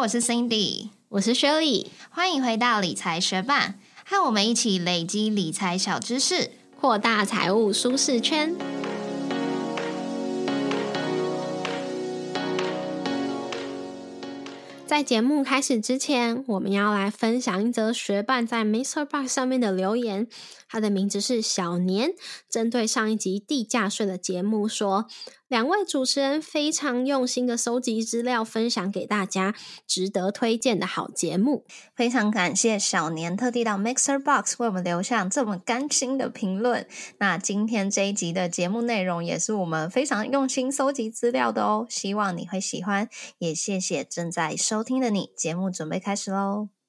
我是 Cindy，我是 Shirley，欢迎回到理财学伴，和我们一起累积理财小知识，扩大财务舒适圈。在节目开始之前，我们要来分享一则学伴在 Mr. Box 上面的留言。他的名字是小年，针对上一集地价税的节目说，两位主持人非常用心的收集资料，分享给大家，值得推荐的好节目。非常感谢小年特地到 Mixer Box 为我们留下这么甘心的评论。那今天这一集的节目内容也是我们非常用心收集资料的哦，希望你会喜欢。也谢谢正在收听的你，节目准备开始喽。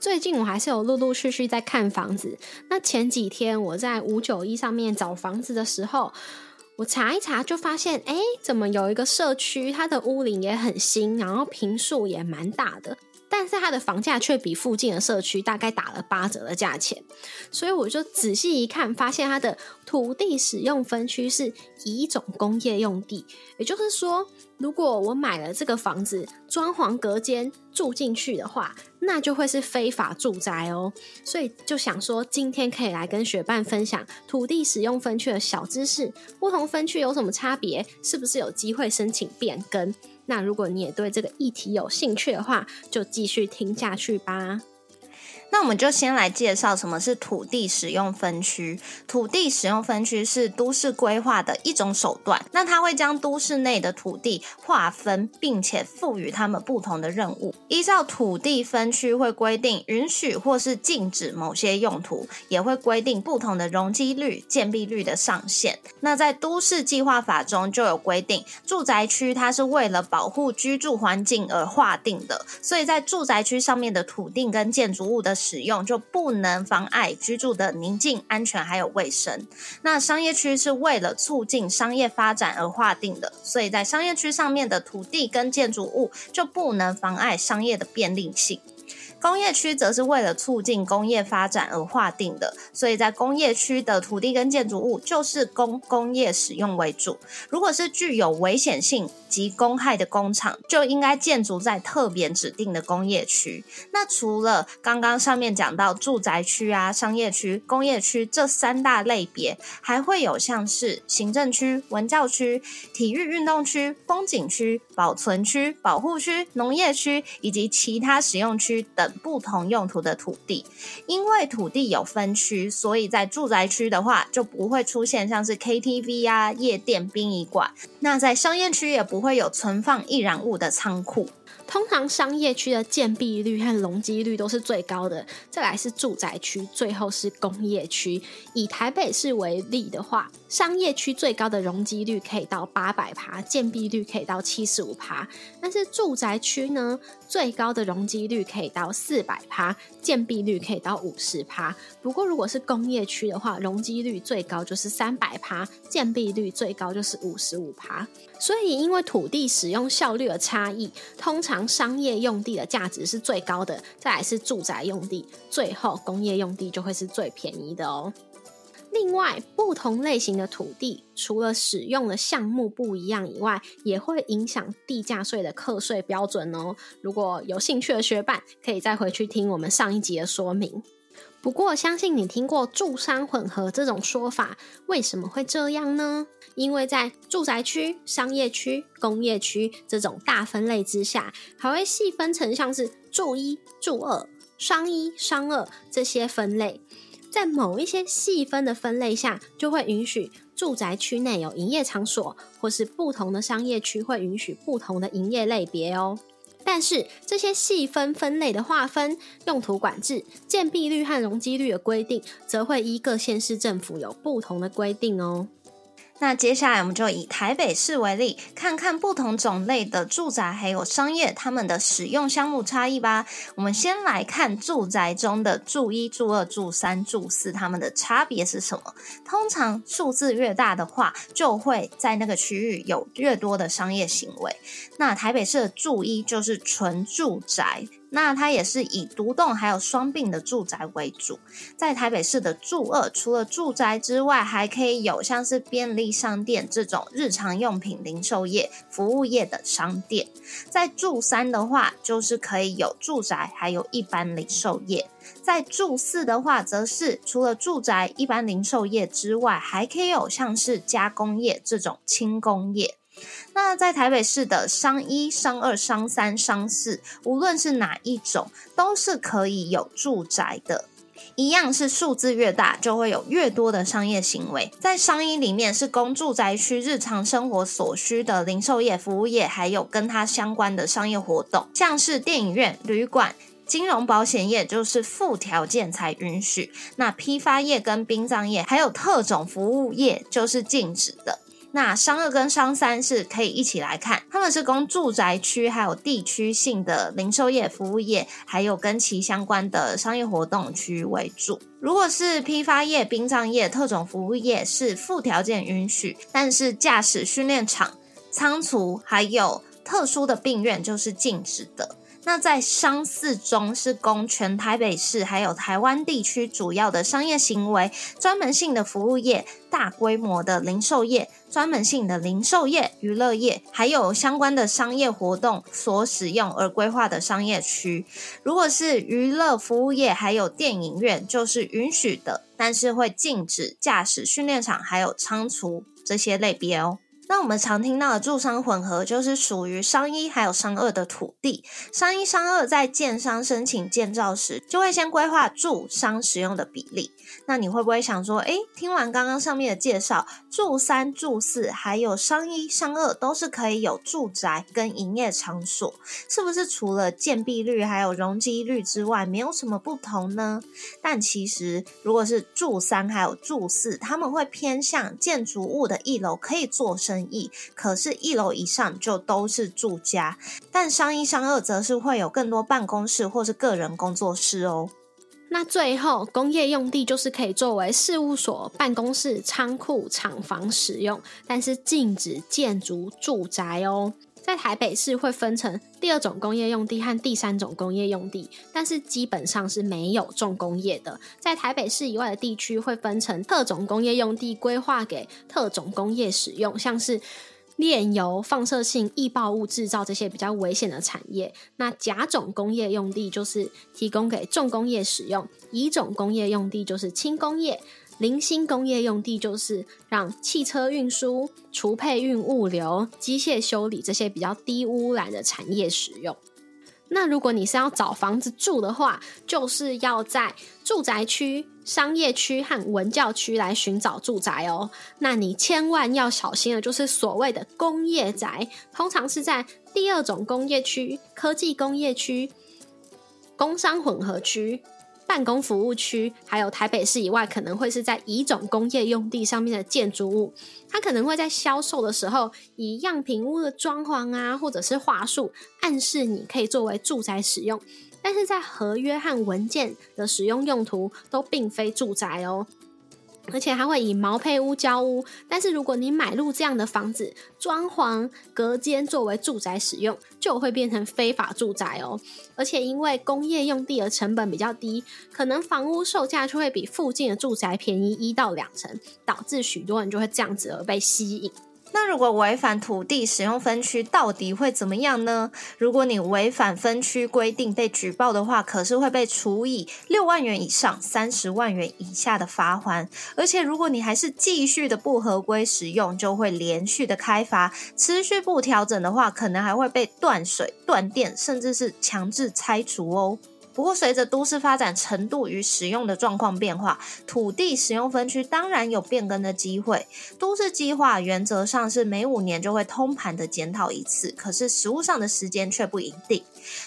最近我还是有陆陆续续在看房子。那前几天我在五九一上面找房子的时候，我查一查就发现，哎，怎么有一个社区，它的屋龄也很新，然后平数也蛮大的。但是它的房价却比附近的社区大概打了八折的价钱，所以我就仔细一看，发现它的土地使用分区是乙种工业用地，也就是说，如果我买了这个房子，装潢隔间住进去的话，那就会是非法住宅哦。所以就想说，今天可以来跟学伴分享土地使用分区的小知识，不同分区有什么差别，是不是有机会申请变更？那如果你也对这个议题有兴趣的话，就继续听下去吧。那我们就先来介绍什么是土地使用分区。土地使用分区是都市规划的一种手段。那它会将都市内的土地划分，并且赋予他们不同的任务。依照土地分区会规定允许或是禁止某些用途，也会规定不同的容积率、建蔽率的上限。那在都市计划法中就有规定，住宅区它是为了保护居住环境而划定的，所以在住宅区上面的土地跟建筑物的。使用就不能妨碍居住的宁静、安全还有卫生。那商业区是为了促进商业发展而划定的，所以在商业区上面的土地跟建筑物就不能妨碍商业的便利性。工业区则是为了促进工业发展而划定的，所以在工业区的土地跟建筑物就是供工业使用为主。如果是具有危险性及公害的工厂，就应该建筑在特别指定的工业区。那除了刚刚上面讲到住宅区啊、商业区、工业区这三大类别，还会有像是行政区、文教区、体育运动区、风景区、保存区、保护区、农业区以及其他使用区等。不同用途的土地，因为土地有分区，所以在住宅区的话就不会出现像是 KTV 啊、夜店、殡仪馆。那在商业区也不会有存放易燃物的仓库。通常商业区的建蔽率和容积率都是最高的，再来是住宅区，最后是工业区。以台北市为例的话，商业区最高的容积率可以到八百趴，建蔽率可以到七十五趴。但是住宅区呢，最高的容积率可以到四百趴，建蔽率可以到五十趴。不过如果是工业区的话，容积率最高就是三百趴，建蔽率最高就是五十五趴。所以因为土地使用效率的差异，通常商业用地的价值是最高的，再来是住宅用地，最后工业用地就会是最便宜的哦。另外，不同类型的土地，除了使用的项目不一样以外，也会影响地价税的课税标准哦。如果有兴趣的学伴，可以再回去听我们上一集的说明。不过，相信你听过住商混合这种说法，为什么会这样呢？因为在住宅区、商业区、工业区这种大分类之下，还会细分成像是住一、住二、商一、商二这些分类。在某一些细分的分类下，就会允许住宅区内有营业场所，或是不同的商业区会允许不同的营业类别哦。但是这些细分分类的划分、用途管制、建蔽率和容积率的规定，则会依各县市政府有不同的规定哦。那接下来我们就以台北市为例，看看不同种类的住宅还有商业他们的使用项目差异吧。我们先来看住宅中的住一、住二、住三、住四，它们的差别是什么？通常数字越大的话，就会在那个区域有越多的商业行为。那台北市的住一就是纯住宅。那它也是以独栋还有双并的住宅为主。在台北市的住二，除了住宅之外，还可以有像是便利商店这种日常用品零售业、服务业的商店。在住三的话，就是可以有住宅，还有一般零售业。在住四的话，则是除了住宅、一般零售业之外，还可以有像是加工业这种轻工业。那在台北市的商一、商二、商三、商四，无论是哪一种，都是可以有住宅的。一样是数字越大，就会有越多的商业行为。在商一里面，是供住宅区日常生活所需的零售业、服务业，还有跟它相关的商业活动，像是电影院、旅馆。金融保险业就是附条件才允许，那批发业跟殡葬业还有特种服务业就是禁止的。那商二跟商三是可以一起来看，他们是供住宅区还有地区性的零售业、服务业，还有跟其相关的商业活动区为主。如果是批发业、殡葬业、特种服务业是附条件允许，但是驾驶训练场、仓储还有特殊的病院就是禁止的。那在商四中是供全台北市还有台湾地区主要的商业行为、专门性的服务业、大规模的零售业、专门性的零售业、娱乐业，还有相关的商业活动所使用而规划的商业区。如果是娱乐服务业还有电影院，就是允许的，但是会禁止驾驶训练场还有仓储这些类别哦。那我们常听到的住商混合，就是属于商一还有商二的土地。商一、商二在建商申请建造时，就会先规划住商使用的比例。那你会不会想说，诶，听完刚刚上面的介绍，住三、住四还有商一、商二都是可以有住宅跟营业场所，是不是除了建蔽率还有容积率之外，没有什么不同呢？但其实，如果是住三还有住四，他们会偏向建筑物的一楼可以做生意，可是，一楼以上就都是住家。但商一、商二则是会有更多办公室或是个人工作室哦。那最后，工业用地就是可以作为事务所、办公室、仓库、厂房使用，但是禁止建筑住宅哦。在台北市会分成第二种工业用地和第三种工业用地，但是基本上是没有重工业的。在台北市以外的地区会分成特种工业用地，规划给特种工业使用，像是炼油、放射性易爆物制造这些比较危险的产业。那甲种工业用地就是提供给重工业使用，乙种工业用地就是轻工业。零星工业用地就是让汽车运输、除配运物流、机械修理这些比较低污染的产业使用。那如果你是要找房子住的话，就是要在住宅区、商业区和文教区来寻找住宅哦。那你千万要小心的，就是所谓的工业宅，通常是在第二种工业区、科技工业区、工商混合区。办公服务区，还有台北市以外，可能会是在乙种工业用地上面的建筑物，它可能会在销售的时候以样品屋的装潢啊，或者是话术暗示你可以作为住宅使用，但是在合约和文件的使用用途都并非住宅哦。而且还会以毛坯屋交屋，但是如果你买入这样的房子，装潢隔间作为住宅使用，就会变成非法住宅哦。而且因为工业用地的成本比较低，可能房屋售价就会比附近的住宅便宜一到两成，导致许多人就会这样子而被吸引。那如果违反土地使用分区，到底会怎么样呢？如果你违反分区规定被举报的话，可是会被处以六万元以上三十万元以下的罚款。而且如果你还是继续的不合规使用，就会连续的开罚，持续不调整的话，可能还会被断水、断电，甚至是强制拆除哦。不过，随着都市发展程度与使用的状况变化，土地使用分区当然有变更的机会。都市计划原则上是每五年就会通盘的检讨一次，可是实物上的时间却不一定。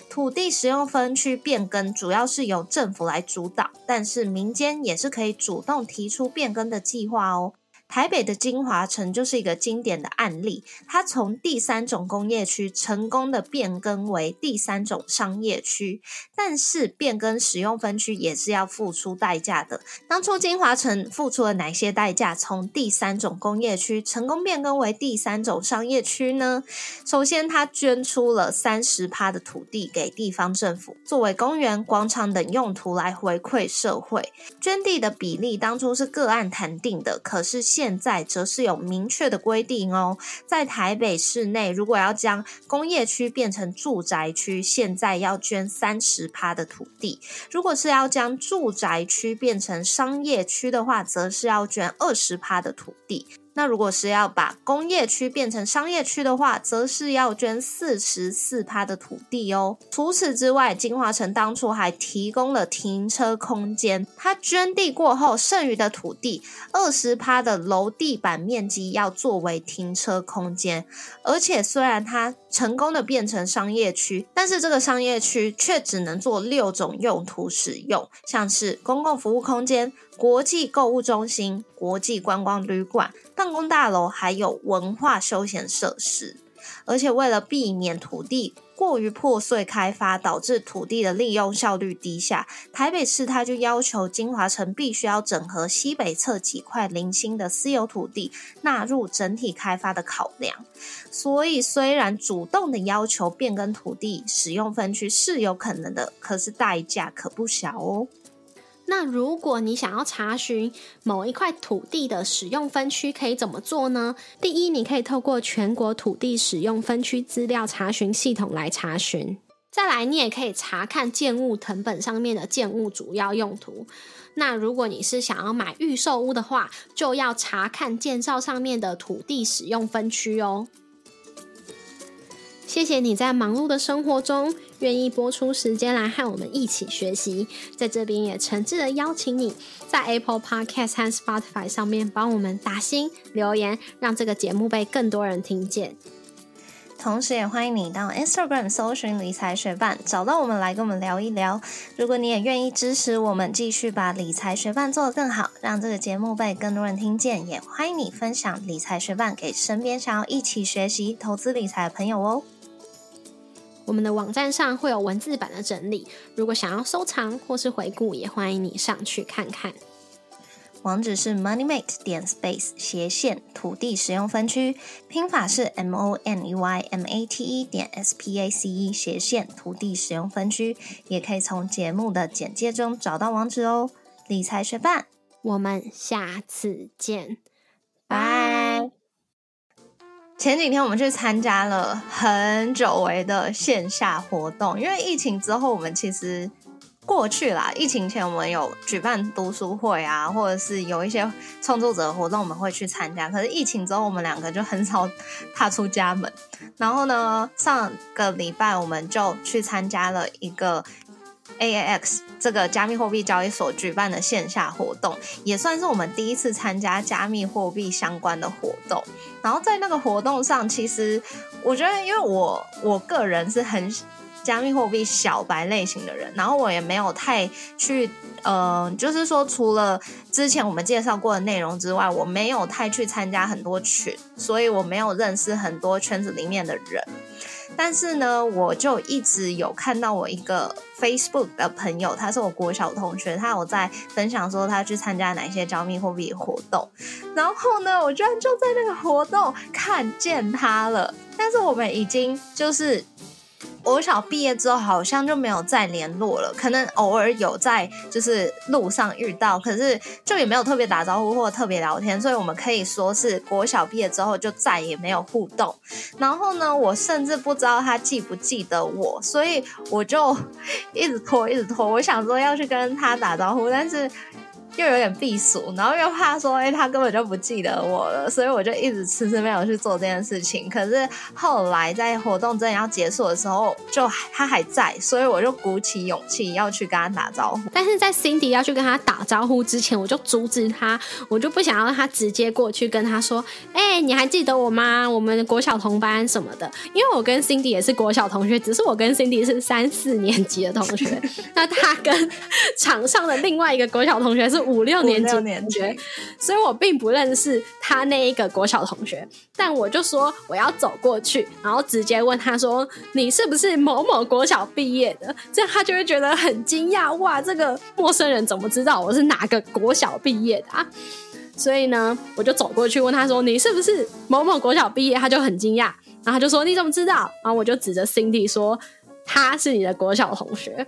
土地使用分区变更主要是由政府来主导，但是民间也是可以主动提出变更的计划哦。台北的金华城就是一个经典的案例，它从第三种工业区成功的变更为第三种商业区，但是变更使用分区也是要付出代价的。当初金华城付出了哪些代价？从第三种工业区成功变更为第三种商业区呢？首先，他捐出了三十趴的土地给地方政府，作为公园、广场等用途来回馈社会。捐地的比例当初是个案谈定的，可是现现在则是有明确的规定哦，在台北市内，如果要将工业区变成住宅区，现在要捐三十趴的土地；如果是要将住宅区变成商业区的话，则是要捐二十趴的土地。那如果是要把工业区变成商业区的话，则是要捐四十四趴的土地哦。除此之外，金华城当初还提供了停车空间。它捐地过后，剩余的土地二十趴的楼地板面积要作为停车空间。而且虽然它成功的变成商业区，但是这个商业区却只能做六种用途使用，像是公共服务空间。国际购物中心、国际观光旅馆、办公大楼，还有文化休闲设施。而且为了避免土地过于破碎开发，导致土地的利用效率低下，台北市他就要求金华城必须要整合西北侧几块零星的私有土地，纳入整体开发的考量。所以虽然主动的要求变更土地使用分区是有可能的，可是代价可不小哦。那如果你想要查询某一块土地的使用分区，可以怎么做呢？第一，你可以透过全国土地使用分区资料查询系统来查询。再来，你也可以查看建物藤本上面的建物主要用途。那如果你是想要买预售屋的话，就要查看建造上面的土地使用分区哦。谢谢你在忙碌的生活中愿意播出时间来和我们一起学习，在这边也诚挚的邀请你在 Apple Podcast 和 Spotify 上面帮我们打星留言，让这个节目被更多人听见。同时，也欢迎你到 Instagram 搜寻理财学伴，找到我们来跟我们聊一聊。如果你也愿意支持我们，继续把理财学伴做得更好，让这个节目被更多人听见，也欢迎你分享理财学伴给身边想要一起学习投资理财的朋友哦。我们的网站上会有文字版的整理，如果想要收藏或是回顾，也欢迎你上去看看。网址是 moneymate 点 space 斜线土地使用分区，拼法是 m o n e y m a t e 点 s p a c e 斜线土地使用分区，也可以从节目的简介中找到网址哦。理财学伴，我们下次见，拜。前几天我们去参加了很久违的线下活动，因为疫情之后我们其实过去啦。疫情前我们有举办读书会啊，或者是有一些创作者活动我们会去参加。可是疫情之后我们两个就很少踏出家门。然后呢，上个礼拜我们就去参加了一个。A A X 这个加密货币交易所举办的线下活动，也算是我们第一次参加加密货币相关的活动。然后在那个活动上，其实我觉得，因为我我个人是很加密货币小白类型的人，然后我也没有太去，呃，就是说除了之前我们介绍过的内容之外，我没有太去参加很多群，所以我没有认识很多圈子里面的人。但是呢，我就一直有看到我一个 Facebook 的朋友，他是我国小同学，他有在分享说他去参加哪些加密货币活动，然后呢，我居然就在那个活动看见他了，但是我们已经就是。我小毕业之后好像就没有再联络了，可能偶尔有在就是路上遇到，可是就也没有特别打招呼或特别聊天，所以我们可以说是国小毕业之后就再也没有互动。然后呢，我甚至不知道他记不记得我，所以我就 一直拖，一直拖。我想说要去跟他打招呼，但是。又有点避暑，然后又怕说，哎，他根本就不记得我了，所以我就一直迟迟没有去做这件事情。可是后来在活动真的要结束的时候，就他还在，所以我就鼓起勇气要去跟他打招呼。但是在 Cindy 要去跟他打招呼之前，我就阻止他，我就不想要他直接过去跟他说，哎，你还记得我吗？我们国小同班什么的。因为我跟 Cindy 也是国小同学，只是我跟 Cindy 是三四年级的同学，那他跟场上的另外一个国小同学是。五六年级年级同学，所以我并不认识他那一个国小同学。但我就说我要走过去，然后直接问他说：“你是不是某某国小毕业的？”这样他就会觉得很惊讶，哇，这个陌生人怎么知道我是哪个国小毕业的啊？所以呢，我就走过去问他说：“你是不是某某国小毕业？”他就很惊讶，然后他就说：“你怎么知道？”然后我就指着 Cindy 说：“他是你的国小同学。”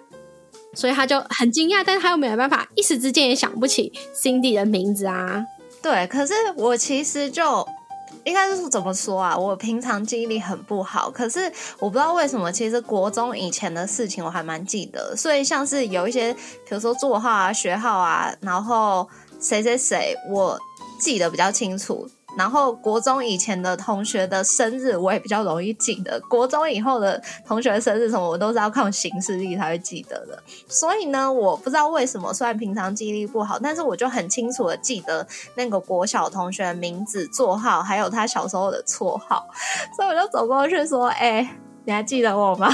所以他就很惊讶，但是他又没有办法，一时之间也想不起 Cindy 的名字啊。对，可是我其实就应该是怎么说啊？我平常记忆力很不好，可是我不知道为什么，其实国中以前的事情我还蛮记得，所以像是有一些，比如说座号啊、学号啊，然后谁谁谁，我记得比较清楚。然后国中以前的同学的生日，我也比较容易记得。国中以后的同学生日什么，我都是要靠行事历才会记得的。所以呢，我不知道为什么，虽然平常记忆力不好，但是我就很清楚的记得那个国小同学的名字、座号，还有他小时候的绰号。所以我就走过去说：“哎、你还记得我吗？”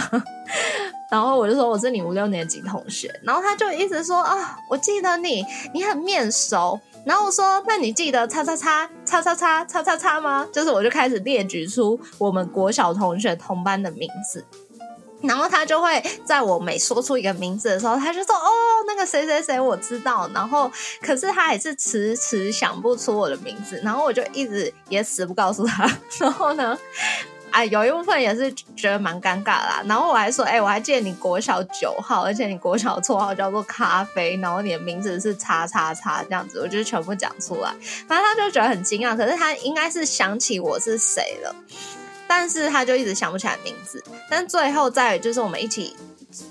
然后我就说我是你五六年级同学，然后他就一直说啊，我记得你，你很面熟。然后我说，那你记得叉叉叉叉叉叉叉叉叉吗？就是我就开始列举出我们国小同学同班的名字。然后他就会在我每说出一个名字的时候，他就说：“哦，那个谁谁谁，我知道。”然后，可是他还是迟迟想不出我的名字。然后我就一直也死不告诉他。然后呢，哎，有一部分也是觉得蛮尴尬啦。然后我还说：“哎、我还记得你国小九号，而且你国小绰号叫做咖啡，然后你的名字是叉叉叉这样子。”我就全部讲出来。反正他就觉得很惊讶，可是他应该是想起我是谁了。但是他就一直想不起来名字。但最后在就是我们一起，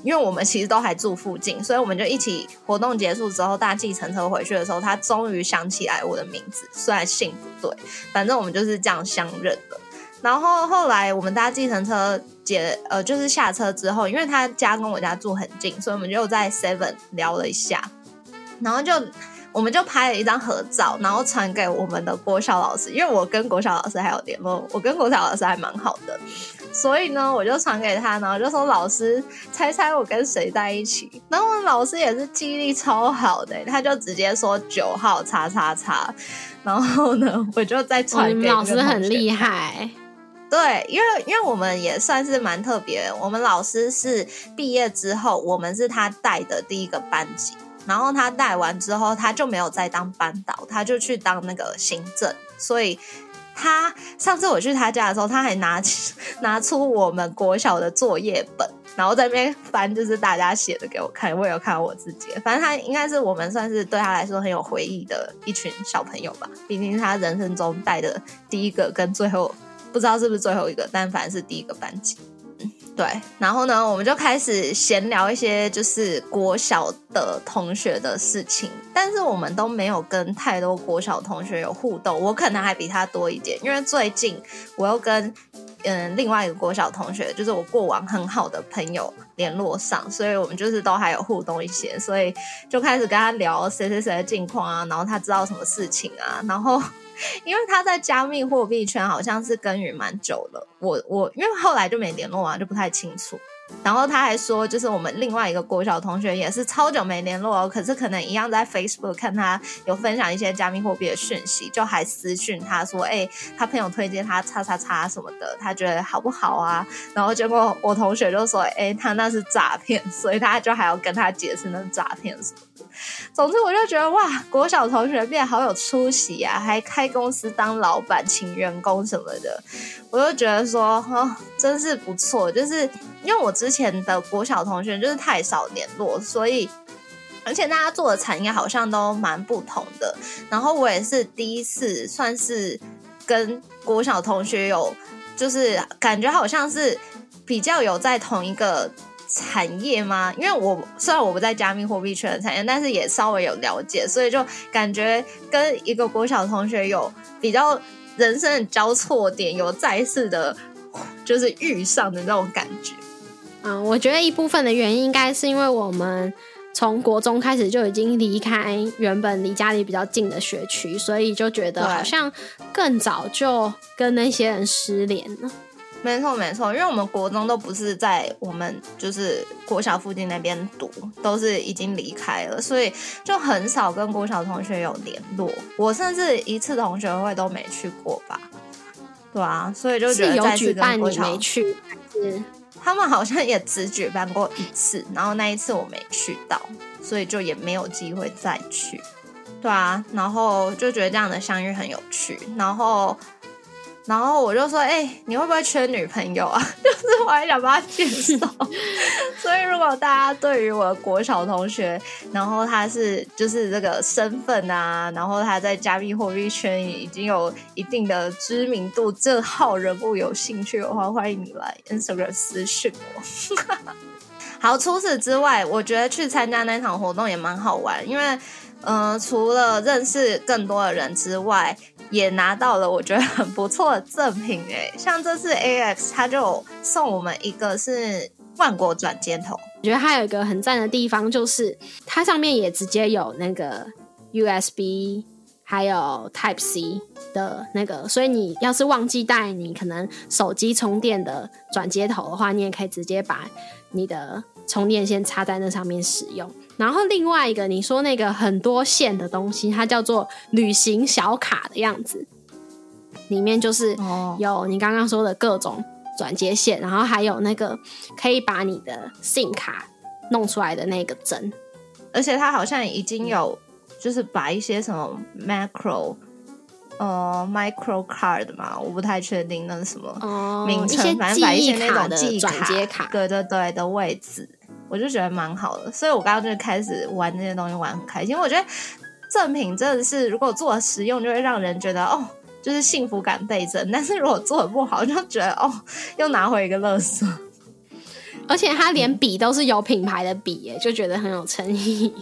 因为我们其实都还住附近，所以我们就一起活动结束之后搭计程车回去的时候，他终于想起来我的名字，虽然姓不对，反正我们就是这样相认的。然后后来我们搭计程车结呃就是下车之后，因为他家跟我家住很近，所以我们就在 Seven 聊了一下，然后就。我们就拍了一张合照，然后传给我们的国小老师，因为我跟国小老师还有联络，我跟国小老师还蛮好的，所以呢，我就传给他，然后就说老师猜猜我跟谁在一起，然后老师也是记忆力超好的，他就直接说九号叉叉叉，然后呢，我就再，传给老师很厉害。对，因为因为我们也算是蛮特别，我们老师是毕业之后，我们是他带的第一个班级，然后他带完之后，他就没有再当班导，他就去当那个行政，所以。他上次我去他家的时候，他还拿起拿出我们国小的作业本，然后在那边翻，就是大家写的给我看，我也有看我自己。反正他应该是我们算是对他来说很有回忆的一群小朋友吧，毕竟他人生中带的第一个跟最后不知道是不是最后一个，但凡是第一个班级。对。然后呢，我们就开始闲聊一些就是国小的同学的事情，但是我们都没有跟太多国小同学有互动。我可能还比他多一点，因为最近我又跟嗯另外一个国小同学，就是我过往很好的朋友联络上，所以我们就是都还有互动一些，所以就开始跟他聊谁谁谁的近况啊，然后他知道什么事情啊，然后。因为他在加密货币圈好像是耕耘蛮久了，我我因为后来就没联络啊，就不太清楚。然后他还说，就是我们另外一个国小同学也是超久没联络哦，可是可能一样在 Facebook 看他有分享一些加密货币的讯息，就还私讯他说，哎、他朋友推荐他叉叉叉什么的，他觉得好不好啊？然后结果我同学就说，哎、他那是诈骗，所以他就还要跟他解释那是诈骗什么。总之，我就觉得哇，国小同学变得好有出息啊，还开公司当老板，请员工什么的，我就觉得说，哦，真是不错。就是因为我之前的国小同学就是太少联络，所以而且大家做的产业好像都蛮不同的。然后我也是第一次算是跟国小同学有，就是感觉好像是比较有在同一个。产业吗？因为我虽然我不在加密货币圈的产业，但是也稍微有了解，所以就感觉跟一个国小同学有比较人生的交错点，有再次的，就是遇上的那种感觉。嗯，我觉得一部分的原因应该是因为我们从国中开始就已经离开原本离家里比较近的学区，所以就觉得好像更早就跟那些人失联了。没错没错，因为我们国中都不是在我们就是国小附近那边读，都是已经离开了，所以就很少跟国小同学有联络。我甚至一次同学会都没去过吧？对啊，所以就觉得有举办你没去，是他们好像也只举办过一次，然后那一次我没去到，所以就也没有机会再去。对啊，然后就觉得这样的相遇很有趣，然后。然后我就说：“哎，你会不会缺女朋友啊？就是我还想帮他介绍。所以如果大家对于我的国小同学，然后他是就是这个身份啊，然后他在加密货币圈已经有一定的知名度，这号人物有兴趣的话，欢迎你来 Instagram 私讯我。好，除此之外，我觉得去参加那场活动也蛮好玩，因为嗯，除了认识更多的人之外。也拿到了我觉得很不错的赠品哎，像这次 A X 他就送我们一个是万国转接头，我觉得它有一个很赞的地方就是它上面也直接有那个 U S B 还有 Type C 的那个，所以你要是忘记带你可能手机充电的转接头的话，你也可以直接把你的充电线插在那上面使用。然后另外一个，你说那个很多线的东西，它叫做旅行小卡的样子，里面就是有你刚刚说的各种转接线，然后还有那个可以把你的 SIM 卡弄出来的那个针，而且它好像已经有就是把一些什么 macro 呃 micro card 嘛，我不太确定那是什么名称，反正把一些那种记转接卡，对对对的位置。我就觉得蛮好的，所以我刚刚就开始玩这些东西，玩很开心。我觉得赠品真的是，如果做的实用，就会让人觉得哦，就是幸福感倍增；但是如果做的不好，就觉得哦，又拿回一个乐色。而且他连笔都是有品牌的笔，耶，就觉得很有诚意。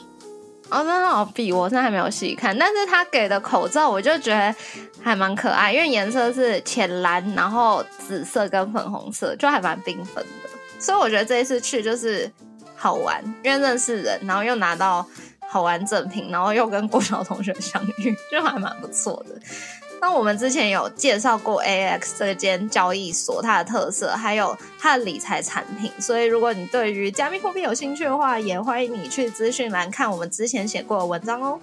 哦，那好笔我现在还没有细看，但是他给的口罩，我就觉得还蛮可爱，因为颜色是浅蓝，然后紫色跟粉红色，就还蛮缤纷的。所以我觉得这一次去就是。好玩，因为认识人，然后又拿到好玩赠品，然后又跟国小同学相遇，就还蛮不错的。那我们之前有介绍过 AX 这间交易所，它的特色还有它的理财产品，所以如果你对于加密货币有兴趣的话，也欢迎你去资讯栏看我们之前写过的文章哦。